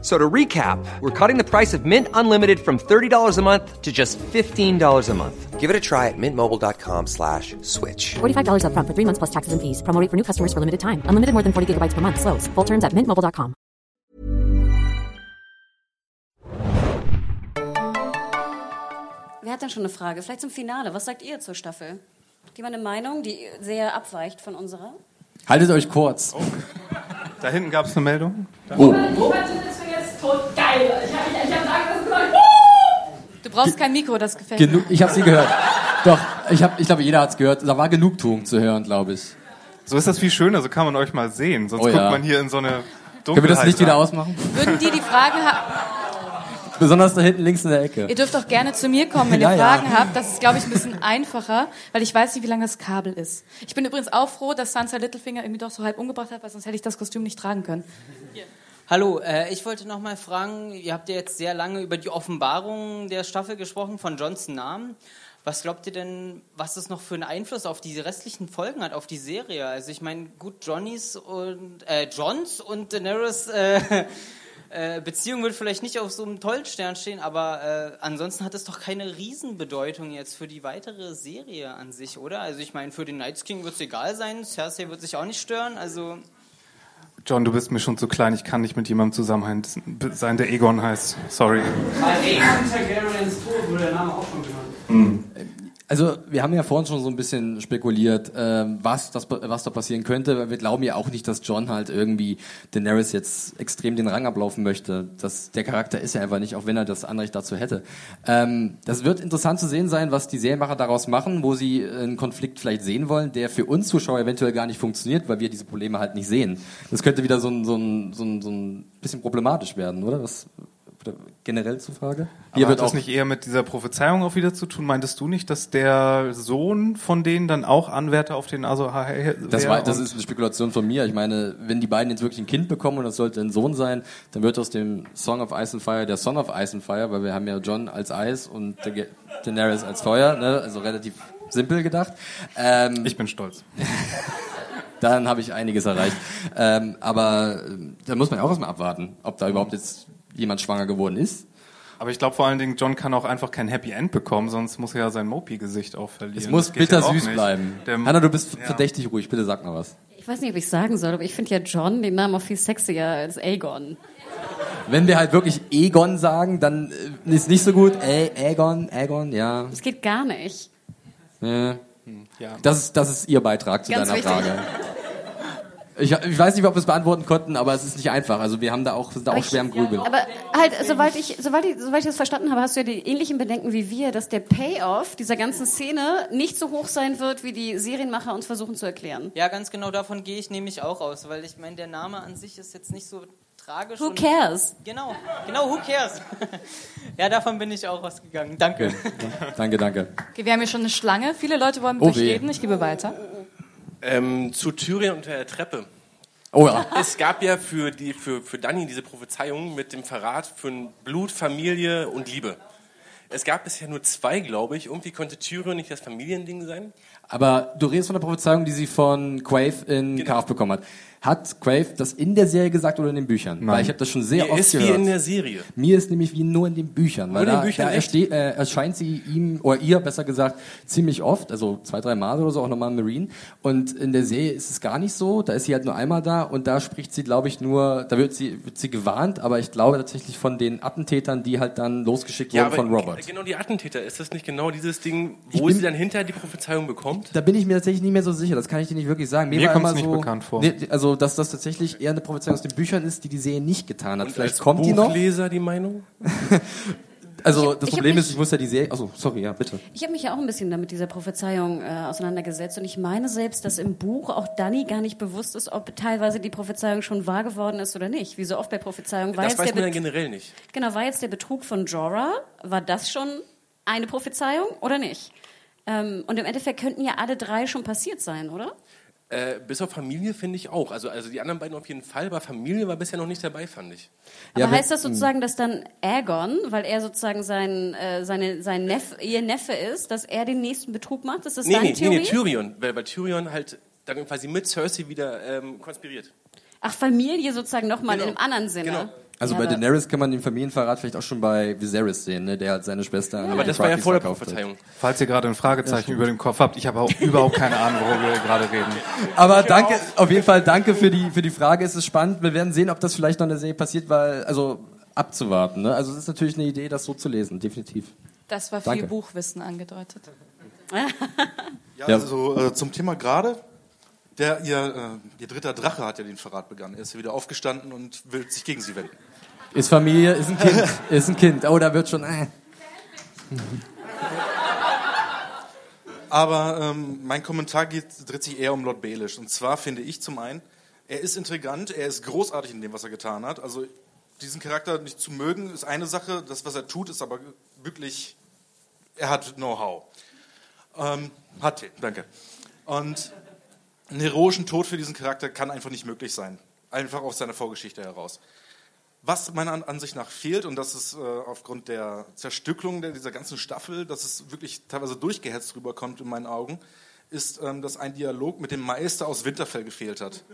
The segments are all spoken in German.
So to recap, we're cutting the price of Mint Unlimited from $30 a month to just $15 a month. Give it a try at mintmobile.com slash switch. $45 upfront for three months plus taxes and fees. Promo rate for new customers for limited time. Unlimited more than 40 gigabytes per month. Slows. Full terms at mintmobile.com. Wer hat denn schon eine Frage? Vielleicht zum Finale. Was sagt ihr zur Staffel? Hat jemand eine Meinung, die sehr abweicht von unserer? Haltet euch kurz. Da hinten gab es eine Meldung. Oh. Robert ist tot geil. Ich habe ich, ich hab sagen, gesagt. Du brauchst kein Mikro, das gefällt Genug, ich habe sie gehört. Doch, ich, hab, ich glaube, jeder hat es gehört. Da war Genugtuung zu hören, glaube ich. So ist das viel schöner, so kann man euch mal sehen. Sonst Oh ja. guckt man hier in so eine Dunkelheit. Können wir das Licht wieder ausmachen? Würden die die Fragen haben? Besonders da hinten links in der Ecke. Ihr dürft auch gerne zu mir kommen, wenn Ja, ihr ja. Fragen habt. Das ist, glaube ich, ein bisschen einfacher, weil ich weiß nicht, wie lang das Kabel ist. Ich bin übrigens auch froh, dass Sansa Littlefinger irgendwie doch so halb umgebracht hat, weil sonst hätte ich das Kostüm nicht tragen können. Hallo, äh, ich wollte noch mal fragen, ihr habt ja jetzt sehr lange über die Offenbarung der Staffel gesprochen von Johns Namen. Was glaubt ihr denn, was das noch für einen Einfluss auf die restlichen Folgen hat, auf die Serie? Also ich meine, gut, Johnnys und äh, Johns und Daenerys äh, äh, Beziehung wird vielleicht nicht auf so einem tollen Stern stehen, aber äh, ansonsten hat es doch keine Riesenbedeutung jetzt für die weitere Serie an sich, oder? Also ich meine, für den Night's King wird es egal sein, Cersei wird sich auch nicht stören, also... John, du bist mir schon zu klein. Ich kann nicht mit jemandem zusammen sein, der Egon heißt. Sorry. Bei Aegon Targaryens Tod wurde der Name auch schon genannt. Also wir haben ja vorhin schon so ein bisschen spekuliert, ähm, was, das, was da passieren könnte. Wir glauben ja auch nicht, dass John halt irgendwie Daenerys jetzt extrem den Rang ablaufen möchte. Das, der Charakter ist ja einfach nicht, auch wenn er das Anrecht dazu hätte. Ähm, das wird interessant zu sehen sein, was die Serienmacher daraus machen, wo sie einen Konflikt vielleicht sehen wollen, der für uns Zuschauer eventuell gar nicht funktioniert, weil wir diese Probleme halt nicht sehen. Das könnte wieder so ein, so ein, so ein, so ein bisschen problematisch werden, oder? Was, generell zur Frage? Aber hat das nicht eher mit dieser Prophezeiung auch wieder zu tun? Meintest du nicht, dass der Sohn von denen dann auch Anwärter auf den Aso wäre? Das, war, das ist eine Spekulation von mir. Ich meine, wenn die beiden jetzt wirklich ein Kind bekommen und das sollte ein Sohn sein, dann wird aus dem Song of Ice and Fire der Son of Ice and Fire, weil wir haben ja John als Eis und Da- Daenerys als Feuer, ne? also relativ simpel gedacht. Ähm, ich bin stolz. dann habe ich einiges erreicht. Ähm, aber ähm, da muss man auch erstmal abwarten, ob da überhaupt jetzt jemand schwanger geworden ist. Aber ich glaube vor allen Dingen, John kann auch einfach kein Happy End bekommen, sonst muss er ja sein Mopi-Gesicht auch verlieren. Es muss ja bittersüß nicht. bleiben. Der- Hanna, du bist Ja. verdächtig ruhig. Bitte sag mal was. Ich weiß nicht, ob ich sagen soll, aber ich finde ja John den Namen auch viel sexier als Aegon. Wenn wir halt wirklich Egon sagen, dann äh, ist nicht so gut. Ä Aegon, Aegon, ja. Das geht gar nicht. Ja. Ja. Das, ist, das ist Ihr Beitrag zu Ganz deiner wichtig. Frage. Ich, ich weiß nicht, ob wir es beantworten konnten, aber es ist nicht einfach. Also wir haben da auch, sind da auch schwer im Grübeln. Aber halt, soweit ich, soweit, ich, soweit ich das verstanden habe, hast du ja die ähnlichen Bedenken wie wir, dass der Payoff dieser ganzen Szene nicht so hoch sein wird, wie die Serienmacher uns versuchen zu erklären. Ja, ganz genau davon gehe ich nämlich auch aus, weil ich meine, der Name an sich ist jetzt nicht so tragisch. Who und- cares? Genau, genau, who cares? ja, davon bin ich auch ausgegangen. Danke. Danke, danke. Okay, wir haben hier schon eine Schlange. Viele Leute wollen mit Oh euch reden. Ich gebe weiter. Ähm, zu Tyrion unter der Treppe. Oh ja. Es gab ja für, die, für, für Dani diese Prophezeiung mit dem Verrat von Blut, Familie und Liebe. Es gab bisher nur zwei, glaube ich. Irgendwie konnte Tyrion nicht das Familiending sein. Aber du redest von der Prophezeiung, die sie von Quave in Genau. Carve bekommen hat. Hat Quave das in der Serie gesagt oder in den Büchern? Weil ich habe das schon sehr Mir oft ist gehört. wie in der Serie. Mir ist nämlich wie nur in den Büchern. Weil in den da, Büchern, da erste- äh, erscheint sie ihm, oder ihr besser gesagt, ziemlich oft, also zwei, drei Mal oder so, auch nochmal Marine. Und in der Serie ist es gar nicht so. Da ist sie halt nur einmal da und da spricht sie, glaube ich, nur, da wird sie, wird sie gewarnt, aber ich glaube tatsächlich von den Attentätern, die halt dann losgeschickt wurden von Robert. Genau die Attentäter. Ist das nicht genau dieses Ding, wo bin- sie dann hinter die Prophezeiung bekommt? Da bin ich mir tatsächlich nicht mehr so sicher, das kann ich dir nicht wirklich sagen. Mir war kommt's immer nicht so, bekannt vor. Nee, also, dass das tatsächlich eher eine Prophezeiung aus den Büchern ist, die die Serie nicht getan hat. Und Vielleicht als kommt die noch. Buchleser die Meinung? Also, Ich- das ich Problem mich- ist, ich muss ja die Serie, also, sorry, ja, bitte. Ich habe mich ja auch ein bisschen damit dieser Prophezeiung äh, auseinandergesetzt und ich meine selbst, dass im Buch auch Danny gar nicht bewusst ist, ob teilweise die Prophezeiung schon wahr geworden ist oder nicht. Wie so oft bei Prophezeiungen. War Das weiß man ja generell nicht. Genau, war jetzt der Betrug von Jorah, war das schon eine Prophezeiung oder nicht? Ähm, und im Endeffekt könnten ja alle drei schon passiert sein, oder? Äh, bis auf Familie finde ich auch. Also, also die anderen beiden auf jeden Fall, aber Familie war bisher noch nicht dabei, fand ich. Aber Ja, heißt das sozusagen, dass dann Aegon, weil er sozusagen sein, äh, seine, sein Neff, ihr Neffe ist, dass er den nächsten Betrug macht? Ist das Nee, deine nee, nee, Theorie? nee, Tyrion, weil, weil Tyrion halt dann quasi mit Cersei wieder ähm, konspiriert. Ach, Familie sozusagen nochmal Genau. in einem anderen Sinne. Genau. Also Ja, bei Daenerys kann man den Familienverrat vielleicht auch schon bei Viserys sehen, ne? der halt seine Schwester an Aber das war ja vor der hat. Prophezeiung. Falls ihr gerade ein Fragezeichen über dem Kopf habt, ich habe auch überhaupt keine Ahnung, worüber wir gerade reden. Aber danke, auf jeden Fall danke für die, für die Frage. Es ist spannend. Wir werden sehen, ob das vielleicht noch in der Serie passiert, weil, also abzuwarten. Ne? Also es ist natürlich eine Idee, das so zu lesen, definitiv. Das war viel Danke. Buchwissen angedeutet. Ja, Ja. also äh, zum Thema gerade. Der, ihr, äh, ihr dritter Drache hat ja den Verrat begangen. Er ist ja wieder aufgestanden und will sich gegen sie wenden. Ist Familie, ist ein Kind, ist ein Kind. Oh, da wird schon. Äh. Aber ähm, mein Kommentar geht, dreht sich eher um Lord Baelish. Und zwar finde ich zum einen, er ist intrigant, er ist großartig in dem, was er getan hat. Also diesen Charakter nicht zu mögen, ist eine Sache. Das, was er tut, ist aber wirklich, er hat Know-how. Ähm, hat, danke. Und einen heroischen Tod für diesen Charakter kann einfach nicht möglich sein. Einfach aus seiner Vorgeschichte heraus. Was meiner An- Ansicht nach fehlt, und das ist äh, aufgrund der Zerstückelung dieser ganzen Staffel, dass es wirklich teilweise durchgehetzt rüberkommt in meinen Augen, ist, ähm, dass ein Dialog mit dem Meister aus Winterfell gefehlt hat.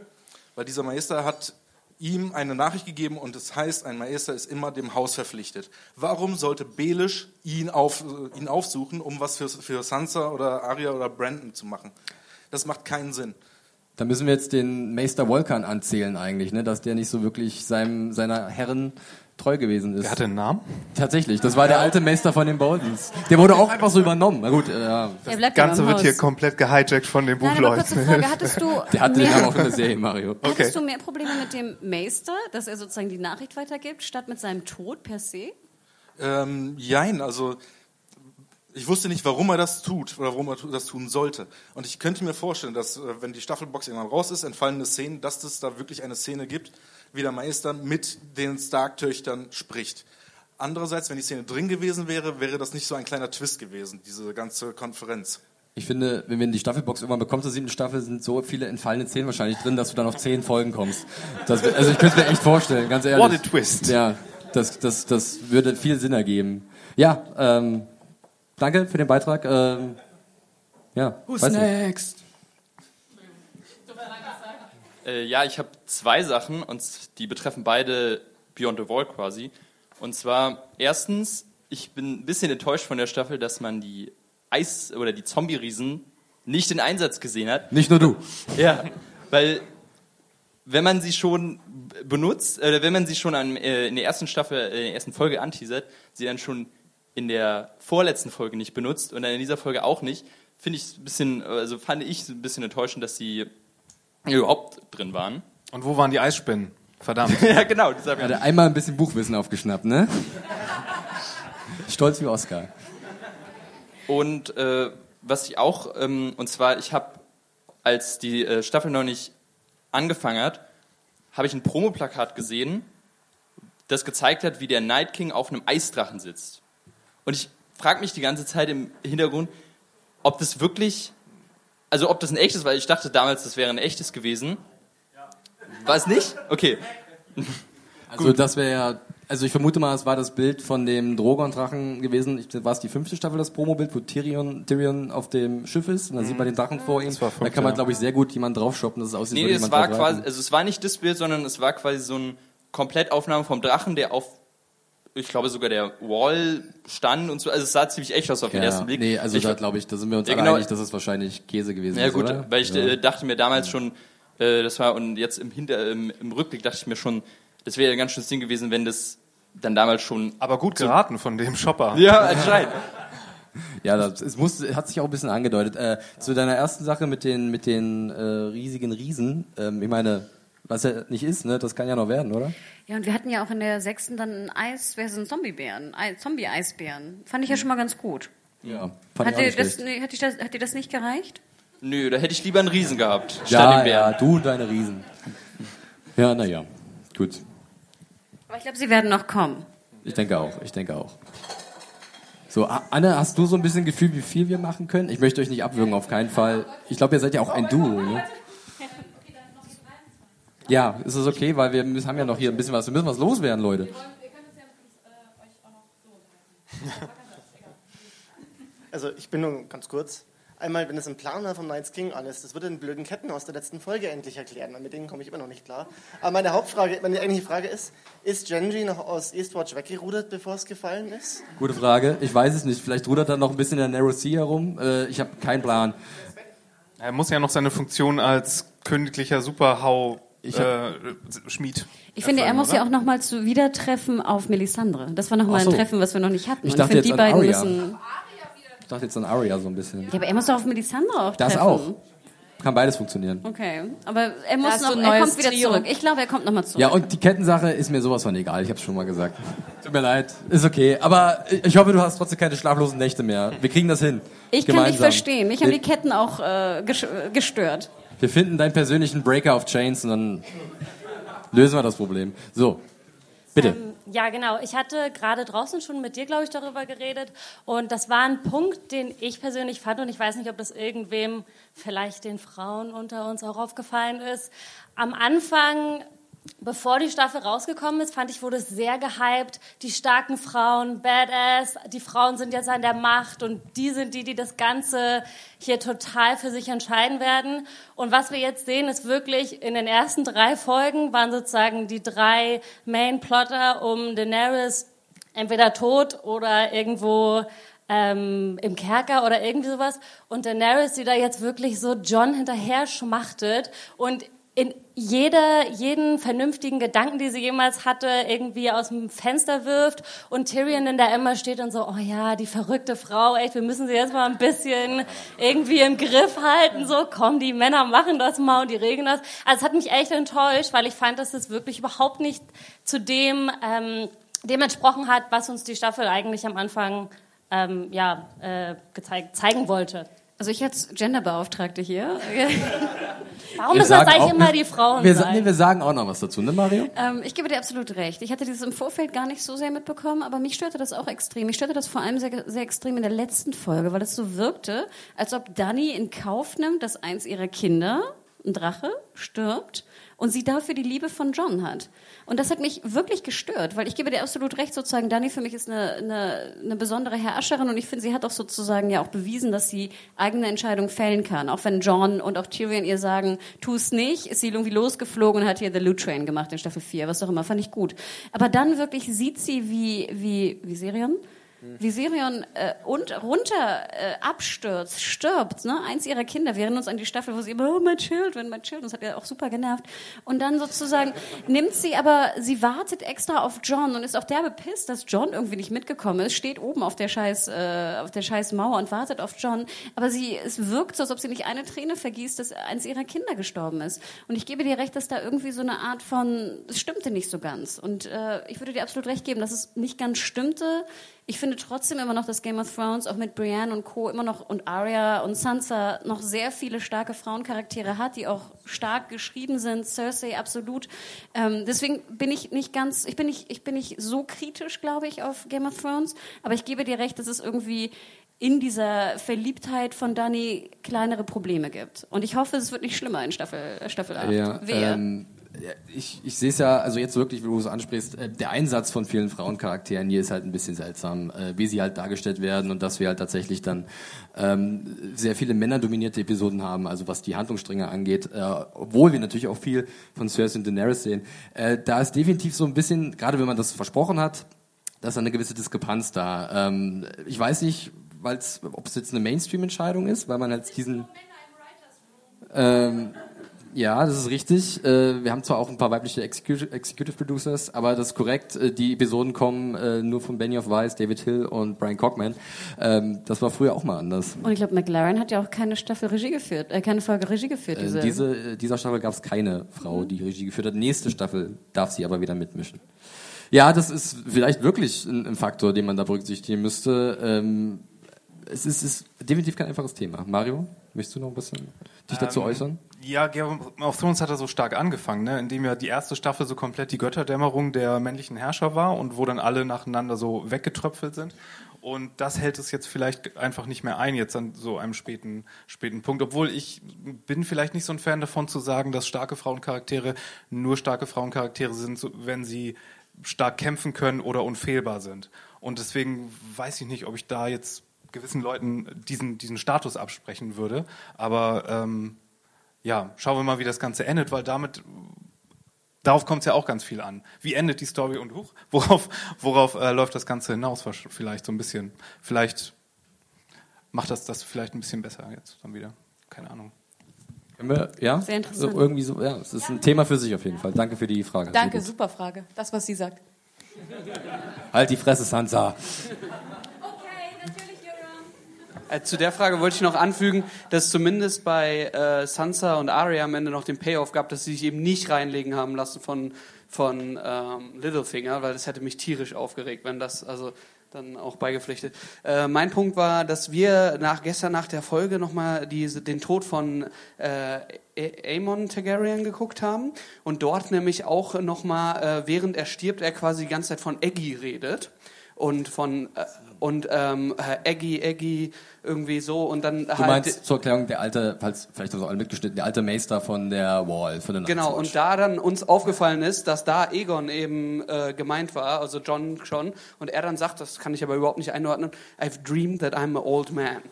Weil dieser Meister hat ihm eine Nachricht gegeben und es heißt, ein Meister ist immer dem Haus verpflichtet. Warum sollte Belisch ihn, auf, äh, ihn aufsuchen, um was für, für Sansa oder Arya oder Brandon zu machen? Das macht keinen Sinn. Da müssen wir jetzt den Meister Volkan anzählen eigentlich, ne? dass der nicht so wirklich seinem, seiner Herren treu gewesen ist. Der hatte einen Namen? Tatsächlich, das war der alte Meister von den Boltons. Der wurde auch einfach so übernommen. Na gut, äh, ja. Er bleibt Das Ganze wird hier komplett gehijackt von den Buchleuten. Frage. Hattest du, Der hatte den mehr, Namen auch in der Serie, Mario. hattest du mehr Probleme mit dem Meister, dass er sozusagen die Nachricht weitergibt, statt mit seinem Tod per se? Ähm, jein, also ich wusste nicht, warum er das tut oder warum er das tun sollte. Und ich könnte mir vorstellen, dass äh, wenn die Staffelbox irgendwann raus ist, entfallene Szenen, dass es da wirklich eine Szene gibt, wie der Meister mit den Stark-Töchtern spricht. Andererseits, wenn die Szene drin gewesen wäre, wäre das nicht so ein kleiner Twist gewesen, diese ganze Konferenz. Ich finde, wenn wir in die Staffelbox irgendwann bekommen zur siebten Staffel, sind so viele entfallene Szenen wahrscheinlich drin, dass du dann auf zehn Folgen kommst. Das, also ich könnte mir echt vorstellen, ganz ehrlich. What a twist. Ja, das, das, das würde viel Sinn ergeben. Ja, ähm, danke für den Beitrag. Ähm, ja, Who's weiß nicht. next? Äh, ja, ich habe zwei Sachen und die betreffen beide Beyond the Wall quasi. Und zwar erstens, ich bin ein bisschen enttäuscht von der Staffel, dass man die Eis- oder die Zombie-Riesen nicht in Einsatz gesehen hat. Nicht nur du. Ja, weil wenn man sie schon benutzt, oder wenn man sie schon an, äh, in der ersten Staffel, äh, in der ersten Folge anteasert, sie dann schon in der vorletzten Folge nicht benutzt und dann in dieser Folge auch nicht, finde ich ein bisschen, also fand ich ein bisschen enttäuschend, dass sie überhaupt drin waren. Und wo waren die Eisspinnen? Verdammt. ja, genau. Das Hat er einmal ein bisschen Buchwissen aufgeschnappt, ne? Stolz wie Oscar. Und äh, was ich auch, ähm, und zwar, ich habe, als die äh, Staffel noch nicht angefangen hat, habe ich ein Promoplakat gesehen, das gezeigt hat, wie der Night King auf einem Eisdrachen sitzt. Und ich frage mich die ganze Zeit im Hintergrund, ob das wirklich, also ob das ein echtes, weil ich dachte damals, das wäre ein echtes gewesen. War es nicht? Okay. Also das wäre ja, also ich vermute mal, es war das Bild von dem Drogon-Drachen gewesen. Ich, war es die fünfte Staffel, das Promobild, wo Tyrion, Tyrion auf dem Schiff ist und dann sieht man den Drachen vor ihm. war da kann man, ja. glaube ich, sehr gut jemanden draufshoppen, dass es aussieht, Nee, es war quasi, also es war nicht das Bild, sondern es war quasi so eine Komplettaufnahme vom Drachen, der auf, ich glaube sogar der Wall stand und so. Also es sah ziemlich echt aus auf den ja, ersten Blick. Nee, also ich, da glaube ich, da sind wir uns Ja, alle genau. einig, dass es wahrscheinlich Käse gewesen Ja ist, gut, oder? weil ich ja. äh, dachte mir damals schon, äh, das war und jetzt im Hinter, im, im Rückblick dachte ich mir schon, das wäre ein ganz schönes Ding gewesen, wenn das dann damals schon. Aber gut geraten von dem Shopper. Ja, anscheinend. Ja, das, es muss, hat sich auch ein bisschen angedeutet. Äh, zu deiner ersten Sache mit den, mit den äh, riesigen Riesen. Ähm, ich meine, was ja nicht ist, ne, das kann ja noch werden, oder? Ja, und wir hatten ja auch in der sechsten dann ein Eis, wer sind Zombiebären? Ei- Zombie-Eisbären. Fand ich ja schon mal ganz gut. Ja. Fand Hat ich auch das, nee, hat, dir das, hat dir das nicht gereicht? Nö, da hätte ich lieber einen Riesen gehabt, Ja, ja, du und deine Riesen. Ja, naja, gut. Aber ich glaube, sie werden noch kommen. Ich denke auch, ich denke auch. So, Anne, hast du so ein bisschen Gefühl, wie viel wir machen können? Ich möchte euch nicht abwürgen, auf keinen Fall. Ich glaube, ihr seid ja auch ein Duo, ne? Ja, ist es okay, weil wir haben ja noch hier ein bisschen was, wir müssen was loswerden, Leute. Also ich bin nur ganz kurz. Einmal, wenn es im Plan war vom Night's King alles, das würde den blöden Ketten aus der letzten Folge endlich erklären. Mit denen komme ich immer noch nicht klar. Aber meine Hauptfrage, meine eigentliche Frage ist, ist Genji noch aus Eastwatch weggerudert, bevor es gefallen ist? Gute Frage. Ich weiß es nicht. Vielleicht rudert er noch ein bisschen in der Narrow Sea herum. Äh, ich habe keinen Plan. Er muss ja noch seine Funktion als königlicher Superhau Ich äh, hab- Schmied. Ich finde, er muss oder? ja auch nochmal zu Wiedertreffen auf Melisandre. Das war nochmal so. ein Treffen, was wir noch nicht hatten. Ich Und dachte finde, jetzt die an beiden Arya. müssen. Ich dachte jetzt an Arya so ein bisschen. Ja, aber er muss doch auf Melisandre auch Das treffen. auch. Kann beides funktionieren. Okay, aber er muss noch, er kommt wieder Trio. zurück. Ich glaube, er kommt nochmal zurück. Ja, und die Kettensache ist mir sowas von egal. Ich habe schon mal gesagt. Tut mir leid. Ist okay. Aber ich hoffe, du hast trotzdem keine schlaflosen Nächte mehr. Wir kriegen das hin. ich kann dich Gemeinsam. verstehen. Mich haben die Ketten auch äh, äh, gestört. Wir finden deinen persönlichen Breaker of Chains und dann lösen wir das Problem. So, bitte. Ähm, ja, genau. Ich hatte gerade draußen schon mit dir, glaube ich, darüber geredet. Und das war ein Punkt, den ich persönlich fand. Und ich weiß nicht, ob das irgendwem, vielleicht den Frauen unter uns auch aufgefallen ist. Am Anfang, bevor die Staffel rausgekommen ist, fand ich, wurde es sehr gehypt. Die starken Frauen, Badass. Die Frauen sind jetzt an der Macht. Und die sind die, die das Ganze hier total für sich entscheiden werden. Und was wir jetzt sehen, ist wirklich, in den ersten drei Folgen waren sozusagen die drei Main-Plotter um Daenerys entweder tot oder irgendwo ähm, im Kerker oder irgendwie sowas. Und Daenerys, die da jetzt wirklich so John hinterher schmachtet und in jeder, jeden vernünftigen Gedanken, die sie jemals hatte, irgendwie aus dem Fenster wirft und Tyrion dann da immer steht und so, oh ja, die verrückte Frau, echt, wir müssen sie jetzt mal ein bisschen irgendwie im Griff halten, so, komm, die Männer machen das mal und die regeln das. Also es hat mich echt enttäuscht, weil ich fand, dass es wirklich überhaupt nicht zu dem, ähm, dem entsprochen hat, was uns die Staffel eigentlich am Anfang ähm, ja, äh, gezeigt, zeigen wollte. Also ich als Genderbeauftragte hier. Warum müssen das eigentlich immer die Frauen Wir, sein? nee, wir sagen auch noch was dazu, ne Mario? Ähm, ich gebe dir absolut recht. Ich hatte dieses im Vorfeld gar nicht so sehr mitbekommen, aber mich störte das auch extrem. Mich störte das vor allem sehr, sehr extrem in der letzten Folge, weil es so wirkte, als ob Dani in Kauf nimmt, dass eins ihrer Kinder, ein Drache, stirbt und sie dafür die Liebe von John hat. Und das hat mich wirklich gestört, weil ich gebe dir absolut recht, sozusagen, Dani für mich ist eine, eine, eine besondere Herrscherin und ich finde, sie hat auch sozusagen ja auch bewiesen, dass sie eigene Entscheidungen fällen kann. Auch wenn John und auch Tyrion ihr sagen, tu es nicht, ist sie irgendwie losgeflogen und hat hier The Loot Train gemacht in Staffel 4, was auch immer, fand ich gut. Aber dann wirklich sieht sie, wie, wie, wie Sirion? Wie Sirion äh, und runter äh, abstürzt, stirbt, ne? Eins ihrer Kinder. Wir erinnern uns an die Staffel, wo sie immer, oh, my children, my children. Das hat ja auch super genervt. Und dann sozusagen nimmt sie aber, sie wartet extra auf John und ist auch derbe pisst, dass John irgendwie nicht mitgekommen ist, steht oben auf der scheiß, äh, auf der scheiß Mauer und wartet auf John. Aber sie, es wirkt so, als ob sie nicht eine Träne vergießt, dass eins ihrer Kinder gestorben ist. Und ich gebe dir recht, dass da irgendwie so eine Art von, es stimmte nicht so ganz. Und äh, ich würde dir absolut recht geben, dass es nicht ganz stimmte. Ich finde trotzdem immer noch, dass Game of Thrones auch mit Brienne und Co. immer noch und Arya und Sansa noch sehr viele starke Frauencharaktere hat, die auch stark geschrieben sind. Cersei absolut. Ähm, deswegen bin ich nicht ganz, ich bin nicht, ich bin nicht so kritisch, glaube ich, auf Game of Thrones. Aber ich gebe dir recht, dass es irgendwie in dieser Verliebtheit von Dani kleinere Probleme gibt. Und ich hoffe, es wird nicht schlimmer in Staffel, Staffel 8. Ja, ähm, ich, ich sehe es ja, also jetzt wirklich, wie du es ansprichst, äh, der Einsatz von vielen Frauencharakteren hier ist halt ein bisschen seltsam, äh, wie sie halt dargestellt werden und dass wir halt tatsächlich dann ähm, sehr viele männerdominierte Episoden haben, also was die Handlungsstränge angeht, äh, obwohl wir natürlich auch viel von Cersei und Daenerys sehen. Äh, da ist definitiv so ein bisschen, gerade wenn man das versprochen hat, da ist eine gewisse Diskrepanz da. Ähm, ich weiß nicht, weil's, ob es jetzt eine Mainstream-Entscheidung ist, weil man halt diesen... Ähm, ja, das ist richtig. Äh, wir haben zwar auch ein paar weibliche Executive, Executive Producers, aber das ist korrekt. Äh, die Episoden kommen äh, nur von Benioff Weiss, David Hill und Brian Cockman. Ähm, das war früher auch mal anders. Und ich glaube, McLaren hat ja auch keine Staffel Regie geführt, äh, keine Folge Regie geführt. Diese, diese, dieser Staffel gab es keine Frau, die Regie geführt hat. Nächste Staffel darf sie aber wieder mitmischen. Ja, das ist vielleicht wirklich ein, ein Faktor, den man da berücksichtigen müsste. Ähm, es ist, ist definitiv kein einfaches Thema. Mario, möchtest du noch ein bisschen dich dazu Ähm, äußern? Ja, Game of Thrones hat er so stark angefangen, ne? indem ja die erste Staffel so komplett die Götterdämmerung der männlichen Herrscher war und wo dann alle nacheinander so weggetröpfelt sind. Und das hält es jetzt vielleicht einfach nicht mehr ein, jetzt an so einem späten, späten Punkt. Obwohl ich bin vielleicht nicht so ein Fan davon zu sagen, dass starke Frauencharaktere nur starke Frauencharaktere sind, wenn sie stark kämpfen können oder unfehlbar sind. Und deswegen weiß ich nicht, ob ich da jetzt gewissen Leuten diesen, diesen Status absprechen würde. Aber ähm, ja, schauen wir mal, wie das Ganze endet, weil damit darauf kommt es ja auch ganz viel an. Wie endet die Story und huch, worauf, worauf äh, läuft das Ganze hinaus? Vielleicht so ein bisschen. Vielleicht macht das das vielleicht ein bisschen besser jetzt dann wieder. Keine Ahnung. Können wir, ja? Sehr interessant. So, irgendwie so, ja, es ist ein Thema für sich auf jeden Fall. Danke für die Frage. Danke, super Frage. Das, was sie sagt. Halt die Fresse, Sansa. Äh, zu der Frage wollte ich noch anfügen, dass zumindest bei äh, Sansa und Arya am Ende noch den Payoff gab, dass sie sich eben nicht reinlegen haben lassen von, von ähm, Littlefinger, weil das hätte mich tierisch aufgeregt, wenn das also dann auch beigepflichtet. Äh, mein Punkt war, dass wir nach, gestern nach der Folge nochmal den Tod von äh, Aemon Targaryen geguckt haben und dort nämlich auch nochmal, äh, während er stirbt, er quasi die ganze Zeit von Eggy redet und von äh, und ähm, äh, Eggy, Eggy, irgendwie so und dann Du halt meinst zur Erklärung der alte, falls vielleicht sie alle mitgeschnitten, der alte Meister von der Wall, von der Genau, und da dann uns aufgefallen ist, dass da Egon eben äh, gemeint war, also John schon, und er dann sagt, das kann ich aber überhaupt nicht einordnen, I've dreamed that I'm an old man.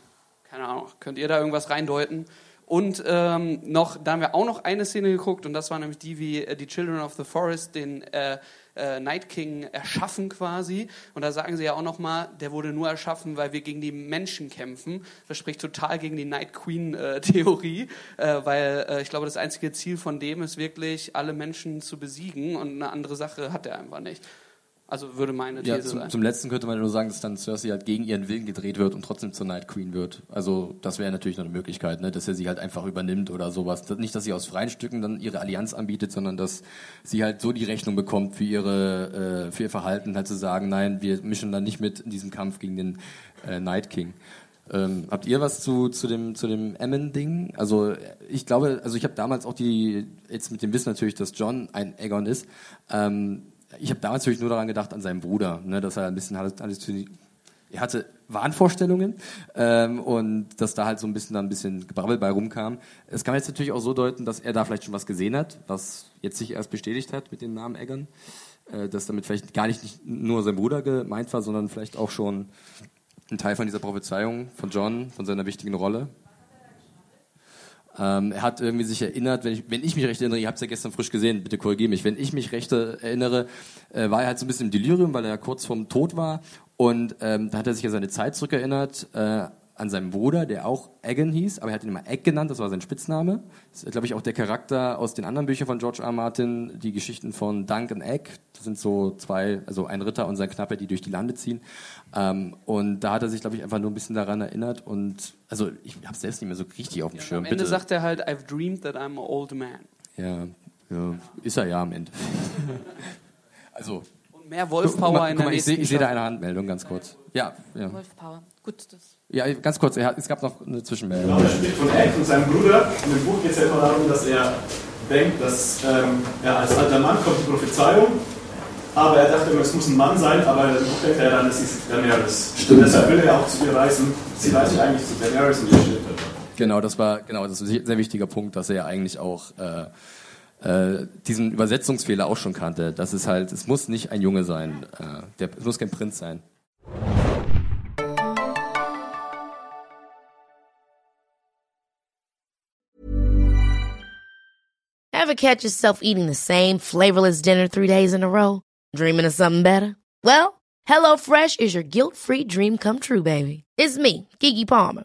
Keine Ahnung, könnt ihr da irgendwas reindeuten? Und ähm, noch, da haben wir auch noch eine Szene geguckt, und das war nämlich die, wie äh, die Children of the Forest den äh, äh, Night King erschaffen quasi. Und da sagen sie ja auch nochmal, der wurde nur erschaffen, weil wir gegen die Menschen kämpfen. Das spricht total gegen die Night Queen äh, Theorie, äh, weil äh, ich glaube, das einzige Ziel von dem ist wirklich, alle Menschen zu besiegen und eine andere Sache hat er einfach nicht. Also würde meine These Ja, zum, sein. zum letzten könnte man nur sagen, dass dann Cersei halt gegen ihren Willen gedreht wird und trotzdem zur Night Queen wird. Also das wäre natürlich noch eine Möglichkeit, ne? dass er sie halt einfach übernimmt oder sowas. Nicht, dass sie aus freien Stücken dann ihre Allianz anbietet, sondern dass sie halt so die Rechnung bekommt für ihre äh, für ihr Verhalten, halt zu sagen, nein, wir mischen dann nicht mit in diesem Kampf gegen den äh, Night King. Ähm, habt ihr was zu, zu dem, zu dem Aemon-Ding? Also ich glaube, also ich habe damals auch die, jetzt mit dem Wissen natürlich, dass John ein Aegon ist, ähm, ich habe damals natürlich nur daran gedacht, an seinen Bruder, ne, dass er ein bisschen alles er hatte Wahnvorstellungen ähm, und dass da halt so ein bisschen dann ein bisschen Gebrabbel bei rumkam. Es kann man jetzt natürlich auch so deuten, dass er da vielleicht schon was gesehen hat, was jetzt sich erst bestätigt hat mit dem Namen Egon, äh, dass damit vielleicht gar nicht nur sein Bruder gemeint war, sondern vielleicht auch schon ein Teil von dieser Prophezeiung von John, von seiner wichtigen Rolle. Ähm, er hat irgendwie sich erinnert, wenn ich, wenn ich mich recht erinnere, ihr habt es ja gestern frisch gesehen, bitte korrigiere mich, wenn ich mich recht erinnere, äh, war er halt so ein bisschen im Delirium, weil er kurz vorm Tod war und ähm, da hat er sich an seine Zeit zurückerinnert, äh, an seinen Bruder, der auch Egan hieß, aber er hat ihn immer Egg genannt, das war sein Spitzname. Das ist, glaube ich, auch der Charakter aus den anderen Büchern von George R. Martin, die Geschichten von Dunk und Egg. Das sind so zwei, also ein Ritter und sein Knappe, die durch die Lande ziehen. Ähm, und da hat er sich, glaube ich, einfach nur ein bisschen daran erinnert und, also ich habe es selbst nicht mehr so richtig auf dem Schirm. Am Ende Bitte. sagt er halt, I've dreamed that I'm an old man. Ja, ja, ist er ja am Ende. also. Mehr Wolfpower in der mal, ich sehe nächsten ich seh da eine Handmeldung, ganz kurz. Ja, ja. Wolfpower. Gut, das. Ja, ganz kurz, er hat, es gab noch eine Zwischenmeldung. Genau, er spricht von Egg und seinem Bruder. In dem Buch geht es ja immer darum, dass er denkt, dass ähm, ja, als alter Mann kommt die Prophezeiung, aber er dachte immer, es muss ein Mann sein, aber Buch denkt er dann, es ist Daenerys. Stimmt. Deshalb will er auch zu ihr reisen. Sie reist ja eigentlich zu Daenerys und ihr er. Genau, das war genau das ist ein sehr wichtiger Punkt, dass er ja eigentlich auch äh, äh, diesen Übersetzungsfehler auch schon kannte. Das ist halt, es muss nicht ein Junge sein, äh, der, es muss kein Prinz sein. Ever catch yourself eating the same flavorless dinner three days in a row? Dreaming of something better? Well, HelloFresh is your guilt-free dream come true, baby. It's me, Kiki Palmer.